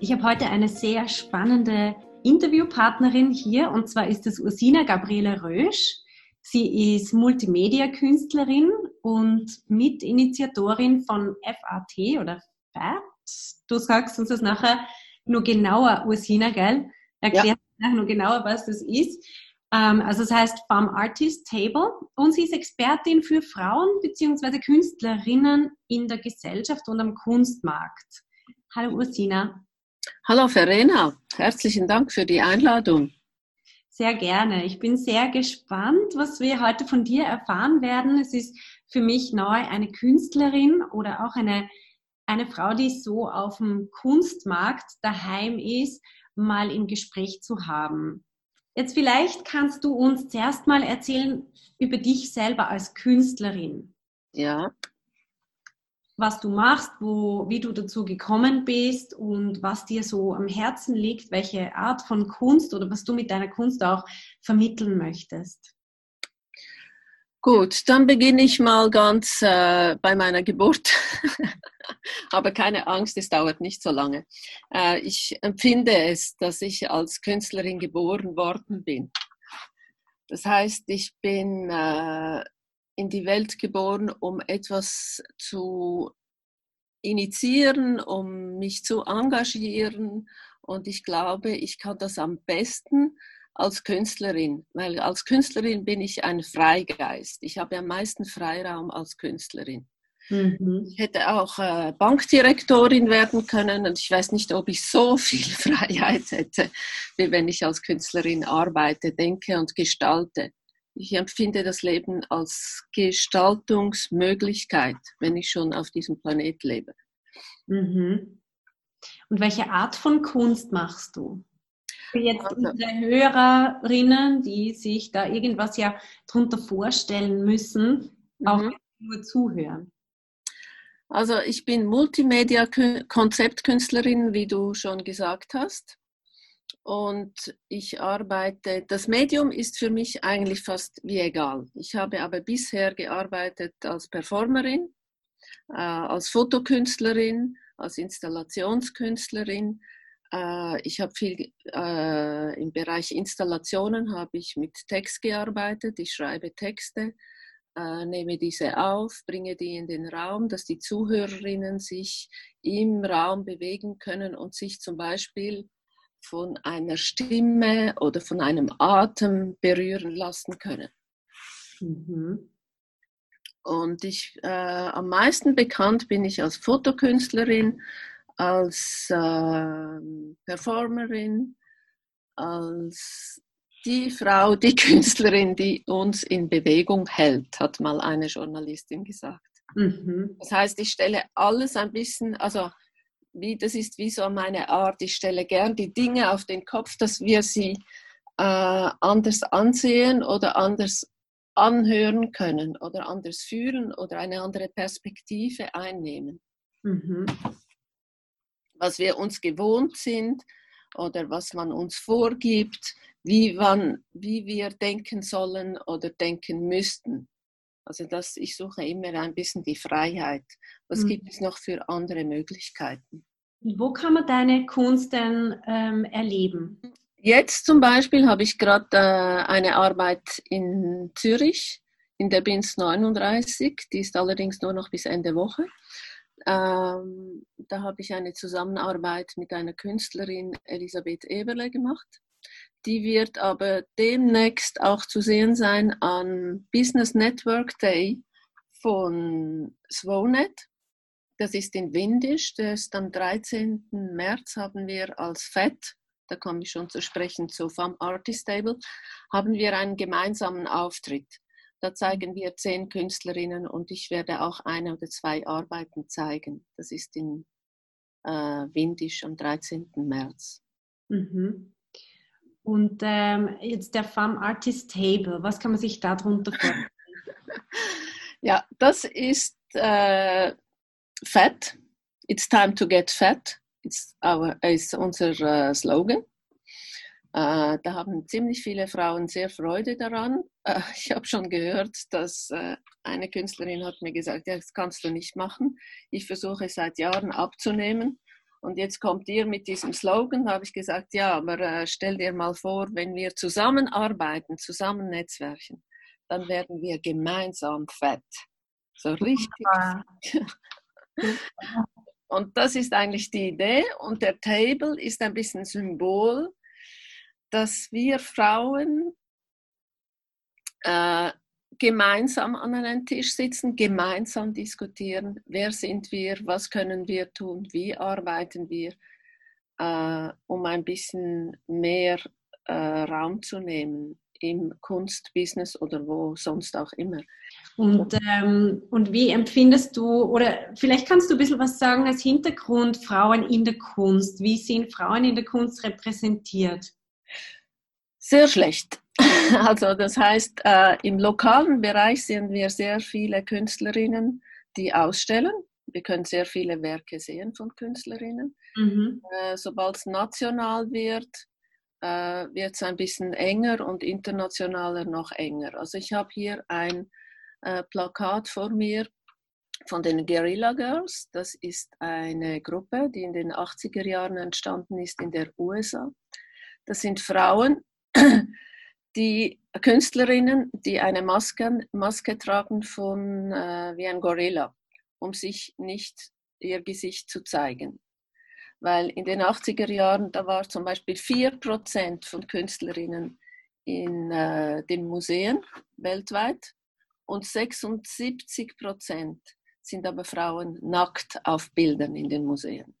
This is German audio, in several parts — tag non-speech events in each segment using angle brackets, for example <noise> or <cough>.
Ich habe heute eine sehr spannende Interviewpartnerin hier und zwar ist es Ursina Gabriele Rösch. Sie ist Multimedia-Künstlerin und Mitinitiatorin von FAT oder FAT. Du sagst uns das nachher nur genauer, Ursina, gell? Erklär ja. nachher nur genauer, was das ist. Ähm, also es heißt Farm Artist Table und sie ist Expertin für Frauen bzw. Künstlerinnen in der Gesellschaft und am Kunstmarkt. Hallo Ursina. Hallo Verena, herzlichen Dank für die Einladung. Sehr gerne. Ich bin sehr gespannt, was wir heute von dir erfahren werden. Es ist für mich neu, eine Künstlerin oder auch eine, eine Frau, die so auf dem Kunstmarkt daheim ist, mal im Gespräch zu haben. Jetzt vielleicht kannst du uns zuerst mal erzählen über dich selber als Künstlerin. Ja was du machst, wo, wie du dazu gekommen bist und was dir so am Herzen liegt, welche Art von Kunst oder was du mit deiner Kunst auch vermitteln möchtest. Gut, dann beginne ich mal ganz äh, bei meiner Geburt. <laughs> Aber keine Angst, es dauert nicht so lange. Äh, ich empfinde es, dass ich als Künstlerin geboren worden bin. Das heißt, ich bin äh, in die Welt geboren, um etwas zu initiieren, um mich zu engagieren. Und ich glaube, ich kann das am besten als Künstlerin, weil als Künstlerin bin ich ein Freigeist. Ich habe am meisten Freiraum als Künstlerin. Mhm. Ich hätte auch äh, Bankdirektorin werden können und ich weiß nicht, ob ich so <laughs> viel Freiheit hätte, wie wenn ich als Künstlerin arbeite, denke und gestalte ich empfinde das Leben als Gestaltungsmöglichkeit, wenn ich schon auf diesem Planet lebe. Mhm. Und welche Art von Kunst machst du? Für jetzt also, unsere Hörerinnen, die sich da irgendwas ja drunter vorstellen müssen, auch mhm. nur zuhören. Also ich bin Multimedia-Konzeptkünstlerin, wie du schon gesagt hast und ich arbeite, das Medium ist für mich eigentlich fast wie egal. Ich habe aber bisher gearbeitet als Performerin, äh, als Fotokünstlerin, als Installationskünstlerin. Äh, ich habe viel äh, im Bereich Installationen habe ich mit Text gearbeitet. Ich schreibe Texte, äh, nehme diese auf, bringe die in den Raum, dass die Zuhörerinnen sich im Raum bewegen können und sich zum Beispiel von einer Stimme oder von einem Atem berühren lassen können. Mhm. Und ich, äh, am meisten bekannt bin ich als Fotokünstlerin, als äh, Performerin, als die Frau, die <laughs> Künstlerin, die uns in Bewegung hält, hat mal eine Journalistin gesagt. Mhm. Das heißt, ich stelle alles ein bisschen, also wie, das ist wie so meine Art. Ich stelle gern die Dinge auf den Kopf, dass wir sie äh, anders ansehen oder anders anhören können oder anders führen oder eine andere Perspektive einnehmen. Mhm. Was wir uns gewohnt sind oder was man uns vorgibt, wie, wann, wie wir denken sollen oder denken müssten. Also das, ich suche immer ein bisschen die Freiheit. Was mhm. gibt es noch für andere Möglichkeiten? Wo kann man deine Kunst denn ähm, erleben? Jetzt zum Beispiel habe ich gerade äh, eine Arbeit in Zürich, in der BINS 39, die ist allerdings nur noch bis Ende Woche. Ähm, da habe ich eine Zusammenarbeit mit einer Künstlerin, Elisabeth Eberle, gemacht. Die wird aber demnächst auch zu sehen sein an Business Network Day von Swonet. Das ist in Windisch. Das ist am 13. März haben wir als FET, da komme ich schon zu sprechen, zu FAM Artist Table, haben wir einen gemeinsamen Auftritt. Da zeigen wir zehn Künstlerinnen und ich werde auch eine oder zwei Arbeiten zeigen. Das ist in äh, windisch am 13. März. Mhm. Und ähm, jetzt der Farm Artist Table, was kann man sich darunter vorstellen? <laughs> ja, das ist äh, Fett. It's time to get fat. It's our, ist unser uh, Slogan. Äh, da haben ziemlich viele Frauen sehr Freude daran. Äh, ich habe schon gehört, dass äh, eine Künstlerin hat mir gesagt, ja, das kannst du nicht machen. Ich versuche seit Jahren abzunehmen und jetzt kommt ihr mit diesem Slogan, da habe ich gesagt, ja, aber äh, stell dir mal vor, wenn wir zusammenarbeiten, zusammen netzwerken, dann werden wir gemeinsam fett. So richtig. <laughs> <laughs> und das ist eigentlich die Idee. Und der Table ist ein bisschen Symbol, dass wir Frauen äh, gemeinsam an einem Tisch sitzen, gemeinsam diskutieren, wer sind wir, was können wir tun, wie arbeiten wir, äh, um ein bisschen mehr äh, Raum zu nehmen im Kunstbusiness oder wo sonst auch immer. Und, ähm, und wie empfindest du, oder vielleicht kannst du ein bisschen was sagen als Hintergrund Frauen in der Kunst. Wie sind Frauen in der Kunst repräsentiert? Sehr schlecht. <laughs> Also das heißt, äh, im lokalen Bereich sehen wir sehr viele Künstlerinnen, die ausstellen. Wir können sehr viele Werke sehen von Künstlerinnen. Mhm. Äh, Sobald es national wird, äh, wird es ein bisschen enger und internationaler noch enger. Also ich habe hier ein äh, Plakat vor mir von den Guerilla Girls. Das ist eine Gruppe, die in den 80er Jahren entstanden ist in der USA. Das sind Frauen, <clears throat> die Künstlerinnen, die eine Maske, Maske tragen von äh, wie ein Gorilla, um sich nicht ihr Gesicht zu zeigen. Weil in den 80er Jahren, da war zum Beispiel 4% von Künstlerinnen in äh, den Museen weltweit und 76% sind aber Frauen nackt auf Bildern in den Museen.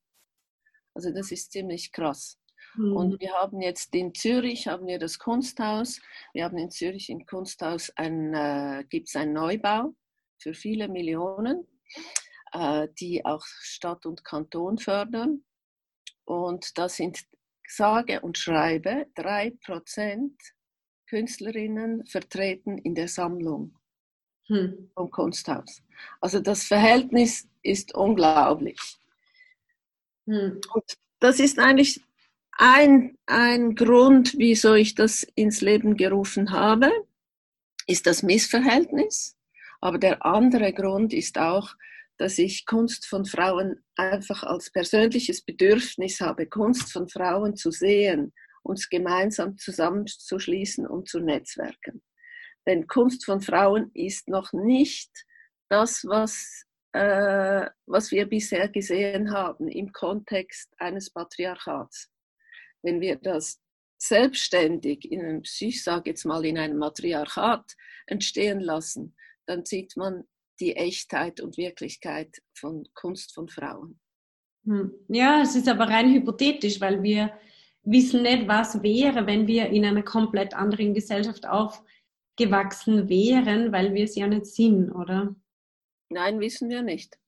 Also das ist ziemlich krass. Mhm. Und wir haben jetzt in Zürich haben wir das Kunsthaus. Wir haben in Zürich im Kunsthaus ein, äh, gibt es einen Neubau für viele Millionen, äh, die auch Stadt und Kanton fördern. Und da sind sage und schreibe drei Prozent Künstlerinnen vertreten in der Sammlung hm. vom Kunsthaus. Also das Verhältnis ist unglaublich. Hm. Und das ist eigentlich ein, ein Grund, wieso ich das ins Leben gerufen habe, ist das Missverhältnis. Aber der andere Grund ist auch, dass ich Kunst von Frauen einfach als persönliches Bedürfnis habe, Kunst von Frauen zu sehen, uns gemeinsam zusammenzuschließen und zu netzwerken. Denn Kunst von Frauen ist noch nicht das, was, äh, was wir bisher gesehen haben im Kontext eines Patriarchats wenn wir das selbstständig in einem, ich sage jetzt mal, in einem Matriarchat entstehen lassen, dann sieht man die Echtheit und Wirklichkeit von Kunst von Frauen. Hm. Ja, es ist aber rein hypothetisch, weil wir wissen nicht, was wäre, wenn wir in einer komplett anderen Gesellschaft aufgewachsen wären, weil wir es ja nicht sind, oder? Nein, wissen wir nicht.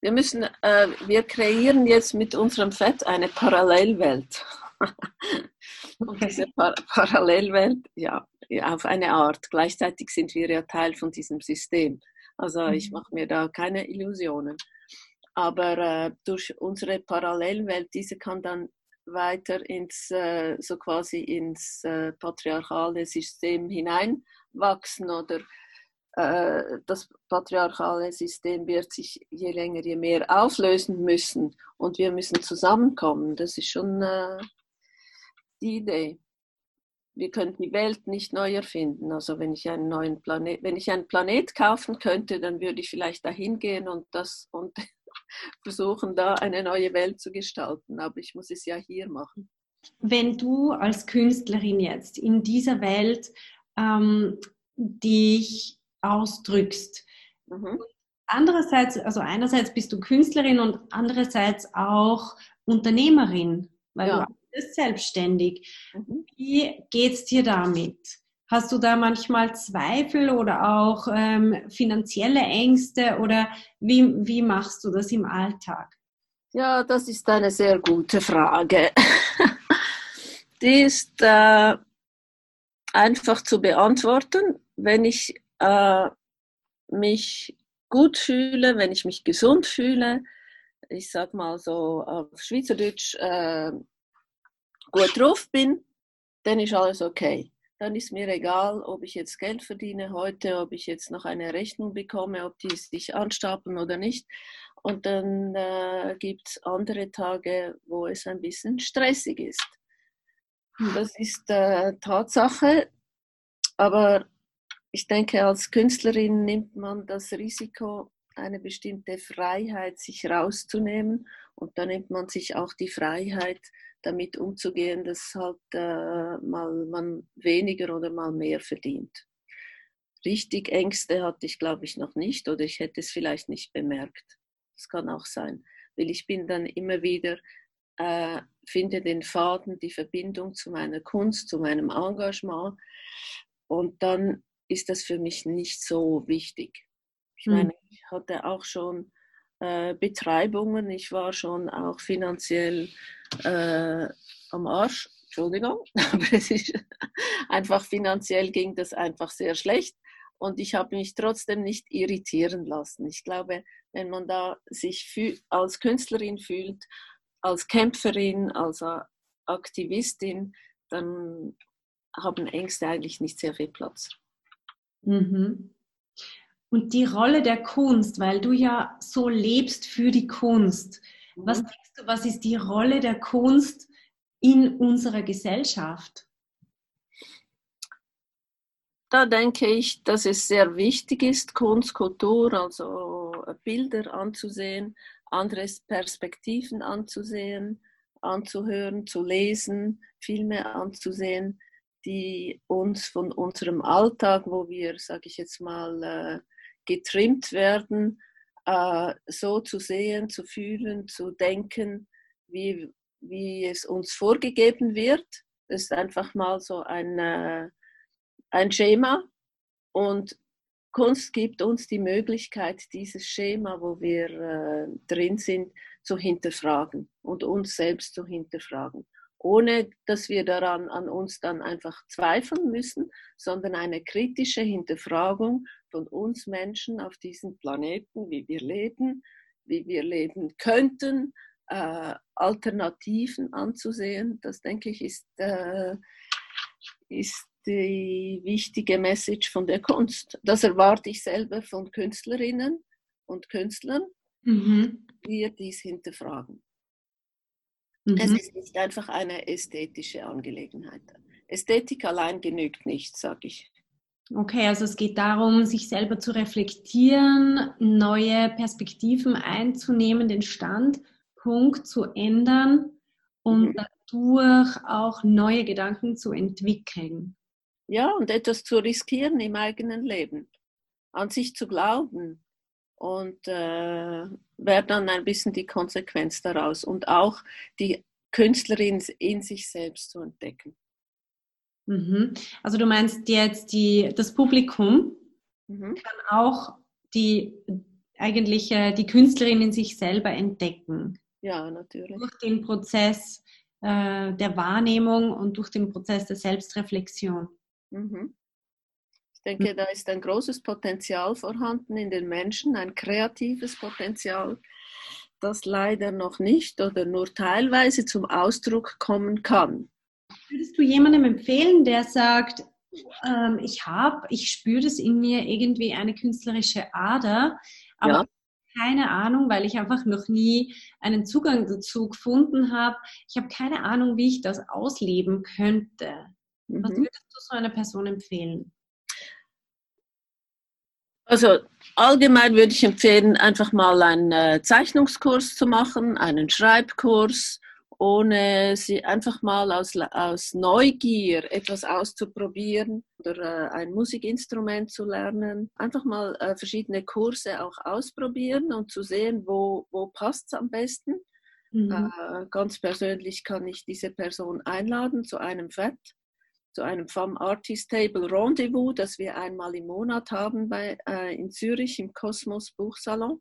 Wir müssen, äh, wir kreieren jetzt mit unserem Fett eine Parallelwelt. <laughs> und diese Par Parallelwelt, ja, auf eine Art. Gleichzeitig sind wir ja Teil von diesem System. Also ich mhm. mache mir da keine Illusionen. Aber äh, durch unsere Parallelwelt, diese kann dann weiter ins, äh, so quasi ins äh, patriarchale System hineinwachsen oder äh, das patriarchale System wird sich je länger, je mehr auflösen müssen und wir müssen zusammenkommen. Das ist schon äh, die Idee. Wir können die Welt nicht neu erfinden. Also wenn ich einen neuen Planet, wenn ich einen Planet kaufen könnte, dann würde ich vielleicht dahin gehen und das und <laughs> versuchen, da eine neue Welt zu gestalten. Aber ich muss es ja hier machen. Wenn du als Künstlerin jetzt in dieser Welt ähm, dich ausdrückst, mhm. andererseits, also einerseits bist du Künstlerin und andererseits auch Unternehmerin, weil ja. du bist selbstständig. Mhm. Wie geht's dir damit? Hast du da manchmal Zweifel oder auch ähm, finanzielle Ängste oder wie, wie machst du das im Alltag? Ja, das ist eine sehr gute Frage. <laughs> Die ist äh, einfach zu beantworten. Wenn ich äh, mich gut fühle, wenn ich mich gesund fühle, ich sag mal so auf Schweizerdeutsch äh, gut drauf bin, dann ist alles okay. Dann ist mir egal, ob ich jetzt Geld verdiene heute, ob ich jetzt noch eine Rechnung bekomme, ob die sich anstapeln oder nicht. Und dann äh, gibt es andere Tage, wo es ein bisschen stressig ist. Das ist äh, Tatsache. Aber ich denke, als Künstlerin nimmt man das Risiko, eine bestimmte Freiheit sich rauszunehmen. Und da nimmt man sich auch die Freiheit, damit umzugehen, dass halt äh, mal man weniger oder mal mehr verdient. Richtig Ängste hatte ich, glaube ich, noch nicht oder ich hätte es vielleicht nicht bemerkt. Das kann auch sein, weil ich bin dann immer wieder, äh, finde den Faden, die Verbindung zu meiner Kunst, zu meinem Engagement und dann ist das für mich nicht so wichtig. Ich hm. meine, hatte auch schon äh, Betreibungen, ich war schon auch finanziell äh, am Arsch, Entschuldigung, <laughs> aber es ist einfach finanziell ging das einfach sehr schlecht und ich habe mich trotzdem nicht irritieren lassen. Ich glaube, wenn man da sich als Künstlerin fühlt, als Kämpferin, als Aktivistin, dann haben Ängste eigentlich nicht sehr viel Platz. Mhm. Und die Rolle der Kunst, weil du ja so lebst für die Kunst. Mhm. Was denkst du, was ist die Rolle der Kunst in unserer Gesellschaft? Da denke ich, dass es sehr wichtig ist, Kunst, Kultur, also Bilder anzusehen, andere Perspektiven anzusehen, anzuhören, zu lesen, Filme anzusehen, die uns von unserem Alltag, wo wir, sage ich jetzt mal, äh, getrimmt werden, äh, so zu sehen, zu fühlen, zu denken, wie, wie es uns vorgegeben wird. Das ist einfach mal so ein, äh, ein Schema. Und Kunst gibt uns die Möglichkeit, dieses Schema, wo wir äh, drin sind, zu hinterfragen und uns selbst zu hinterfragen ohne dass wir daran an uns dann einfach zweifeln müssen, sondern eine kritische Hinterfragung von uns Menschen auf diesem Planeten, wie wir leben, wie wir leben könnten, äh, Alternativen anzusehen. Das denke ich ist, äh, ist die wichtige Message von der Kunst. Das erwarte ich selber von Künstlerinnen und Künstlern, mhm. wir dies hinterfragen. Mhm. Es ist nicht einfach eine ästhetische Angelegenheit. Ästhetik allein genügt nicht, sage ich. Okay, also es geht darum, sich selber zu reflektieren, neue Perspektiven einzunehmen, den Standpunkt zu ändern und mhm. dadurch auch neue Gedanken zu entwickeln. Ja, und etwas zu riskieren im eigenen Leben, an sich zu glauben, und äh, wäre dann ein bisschen die Konsequenz daraus und auch die Künstlerin in sich selbst zu entdecken. Mhm. Also du meinst jetzt die, das Publikum mhm. kann auch die eigentlich die Künstlerin in sich selber entdecken. Ja, natürlich. Durch den Prozess äh, der Wahrnehmung und durch den Prozess der Selbstreflexion. Mhm denke, da ist ein großes Potenzial vorhanden in den Menschen, ein kreatives Potenzial, das leider noch nicht oder nur teilweise zum Ausdruck kommen kann. Würdest du jemandem empfehlen, der sagt, ähm, ich habe, ich spüre das in mir irgendwie eine künstlerische Ader, aber ja. keine Ahnung, weil ich einfach noch nie einen Zugang dazu gefunden habe. Ich habe keine Ahnung, wie ich das ausleben könnte. Was mhm. würdest du so einer Person empfehlen? Also allgemein würde ich empfehlen, einfach mal einen äh, Zeichnungskurs zu machen, einen Schreibkurs, ohne sie einfach mal aus, aus Neugier etwas auszuprobieren oder äh, ein Musikinstrument zu lernen. Einfach mal äh, verschiedene Kurse auch ausprobieren und zu sehen, wo, wo passt es am besten. Mhm. Äh, ganz persönlich kann ich diese Person einladen zu einem Fett zu einem FAM Artist Table Rendezvous, das wir einmal im Monat haben bei, äh, in Zürich im Kosmos Buchsalon.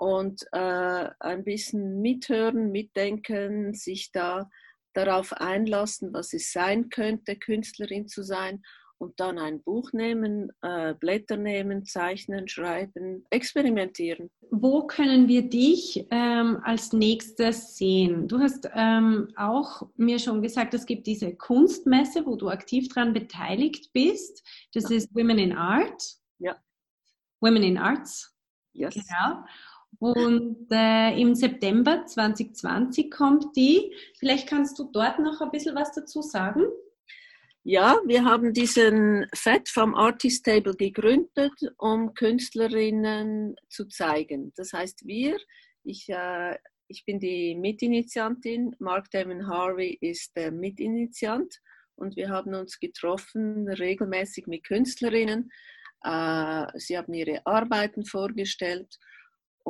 Und äh, ein bisschen mithören, mitdenken, sich da darauf einlassen, was es sein könnte, Künstlerin zu sein und dann ein Buch nehmen, äh, Blätter nehmen, zeichnen, schreiben, experimentieren. Wo können wir dich ähm, als nächstes sehen? Du hast ähm, auch mir schon gesagt, es gibt diese Kunstmesse, wo du aktiv daran beteiligt bist. Das ist Women in Art. Ja. Women in Arts. Yes. Genau. Und äh, im September 2020 kommt die. Vielleicht kannst du dort noch ein bisschen was dazu sagen. Ja, wir haben diesen FED vom Artist Table gegründet, um Künstlerinnen zu zeigen. Das heißt, wir, ich, äh, ich bin die Mitinitiantin, Mark Damon Harvey ist der Mitinitiant und wir haben uns getroffen regelmäßig mit Künstlerinnen. Äh, sie haben ihre Arbeiten vorgestellt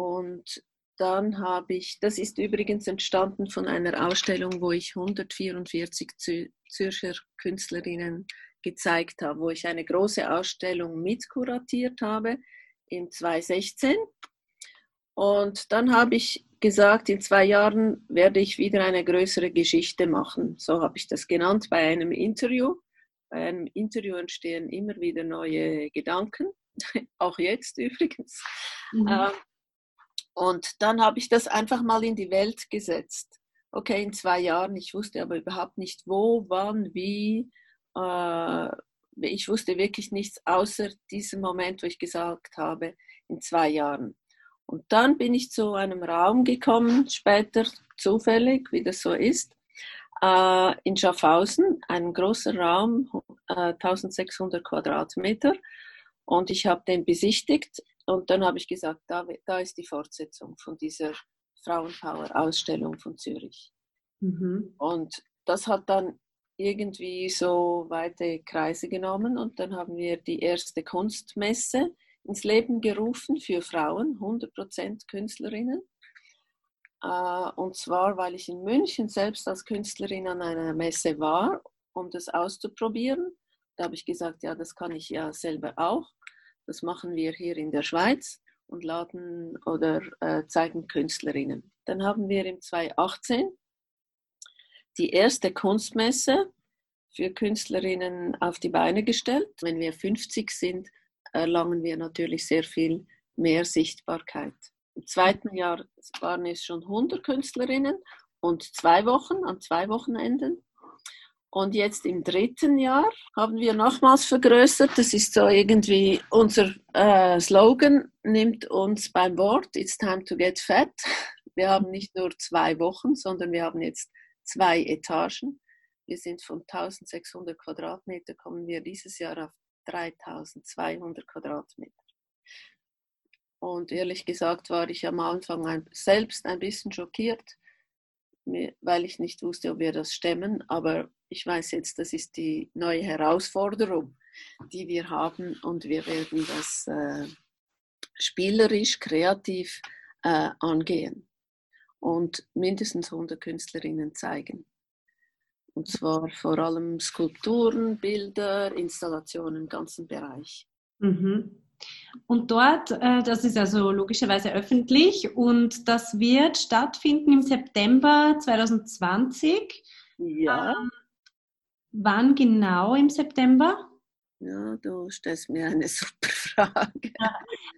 und dann habe ich, das ist übrigens entstanden von einer Ausstellung, wo ich 144 Zürcher Künstlerinnen gezeigt habe, wo ich eine große Ausstellung mitkuratiert habe in 2016. Und dann habe ich gesagt, in zwei Jahren werde ich wieder eine größere Geschichte machen. So habe ich das genannt bei einem Interview. Bei einem Interview entstehen immer wieder neue Gedanken, <laughs> auch jetzt übrigens. Mhm. Und dann habe ich das einfach mal in die Welt gesetzt. Okay, in zwei Jahren, ich wusste aber überhaupt nicht wo, wann, wie. Äh, ich wusste wirklich nichts außer diesem Moment, wo ich gesagt habe, in zwei Jahren. Und dann bin ich zu einem Raum gekommen, später zufällig, wie das so ist, äh, in Schaffhausen, ein großer Raum, äh, 1600 Quadratmeter. Und ich habe den besichtigt und dann habe ich gesagt, da, da ist die Fortsetzung von dieser Frauenpower-Ausstellung von Zürich. Mhm. Und das hat dann irgendwie so weite Kreise genommen und dann haben wir die erste Kunstmesse ins Leben gerufen für Frauen, 100% Künstlerinnen. Äh, und zwar, weil ich in München selbst als Künstlerin an einer Messe war, um das auszuprobieren. Da habe ich gesagt, ja, das kann ich ja selber auch. Das machen wir hier in der Schweiz und laden oder äh, zeigen Künstlerinnen. Dann haben wir im 2018 die erste Kunstmesse für Künstlerinnen auf die Beine gestellt. Wenn wir 50 sind, erlangen wir natürlich sehr viel mehr Sichtbarkeit. Im zweiten Jahr waren es schon 100 Künstlerinnen und zwei Wochen, an zwei Wochenenden. Und jetzt im dritten Jahr haben wir nochmals vergrößert. Das ist so irgendwie unser äh, Slogan, nimmt uns beim Wort. It's time to get fat. Wir haben nicht nur zwei Wochen, sondern wir haben jetzt zwei Etagen. Wir sind von 1600 Quadratmeter, kommen wir dieses Jahr auf 3200 Quadratmeter. Und ehrlich gesagt war ich am Anfang ein, selbst ein bisschen schockiert, weil ich nicht wusste, ob wir das stemmen. Aber ich weiß jetzt, das ist die neue Herausforderung, die wir haben und wir werden das äh, spielerisch, kreativ äh, angehen und mindestens 100 Künstlerinnen zeigen. Und zwar vor allem Skulpturen, Bilder, Installationen im ganzen Bereich. Mhm. Und dort, äh, das ist also logischerweise öffentlich und das wird stattfinden im September 2020. Ja. Wann genau im September? Ja, du stellst mir eine <laughs> super Frage.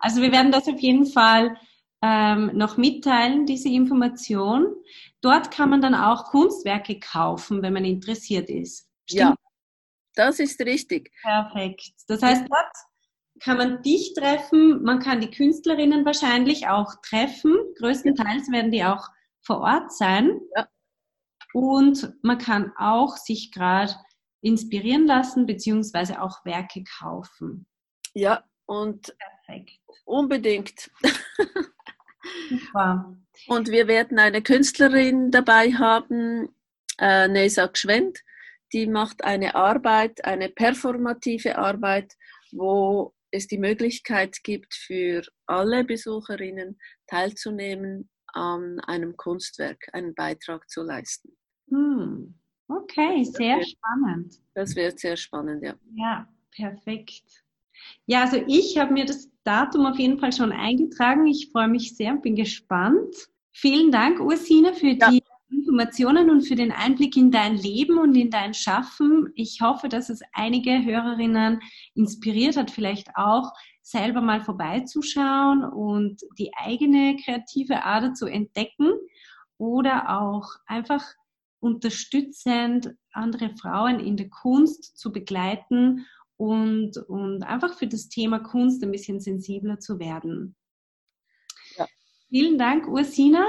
Also wir werden das auf jeden Fall ähm, noch mitteilen, diese Information. Dort kann man dann auch Kunstwerke kaufen, wenn man interessiert ist. Stimmt? Ja, das ist richtig. Perfekt. Das heißt, dort kann man dich treffen, man kann die Künstlerinnen wahrscheinlich auch treffen. Größtenteils werden die auch vor Ort sein. Ja. Und man kann auch sich gerade inspirieren lassen, beziehungsweise auch Werke kaufen. Ja, und Perfekt. unbedingt. Super. Und wir werden eine Künstlerin dabei haben, äh, Nesa Gschwend, die macht eine Arbeit, eine performative Arbeit, wo es die Möglichkeit gibt, für alle Besucherinnen teilzunehmen an einem Kunstwerk, einen Beitrag zu leisten. Hm. Okay, sehr wird, spannend. Das wird sehr spannend, ja. Ja, perfekt. Ja, also ich habe mir das Datum auf jeden Fall schon eingetragen. Ich freue mich sehr und bin gespannt. Vielen Dank, Ursina, für ja. die Informationen und für den Einblick in dein Leben und in dein Schaffen. Ich hoffe, dass es einige Hörerinnen inspiriert hat, vielleicht auch selber mal vorbeizuschauen und die eigene kreative Ader zu entdecken oder auch einfach unterstützend andere Frauen in der Kunst zu begleiten und, und einfach für das Thema Kunst ein bisschen sensibler zu werden. Ja. Vielen Dank, Ursina.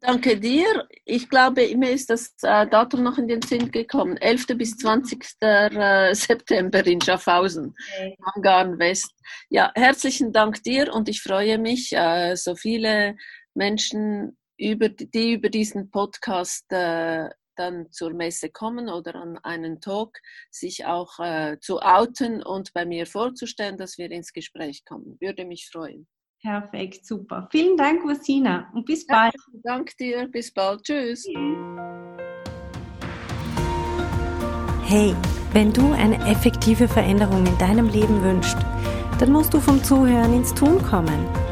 Danke dir. Ich glaube, mir ist das äh, Datum noch in den Sinn gekommen. 11. bis 20. Äh, September in Schaffhausen, okay. Mangarn West. Ja, herzlichen Dank dir und ich freue mich, äh, so viele Menschen, über, die über diesen Podcast äh, dann zur Messe kommen oder an einen Talk, sich auch äh, zu outen und bei mir vorzustellen, dass wir ins Gespräch kommen. Würde mich freuen. Perfekt, super. Vielen Dank, Ursina, und bis bald. Ja, danke dir, bis bald. Tschüss. Hey, wenn du eine effektive Veränderung in deinem Leben wünschst, dann musst du vom Zuhören ins Tun kommen.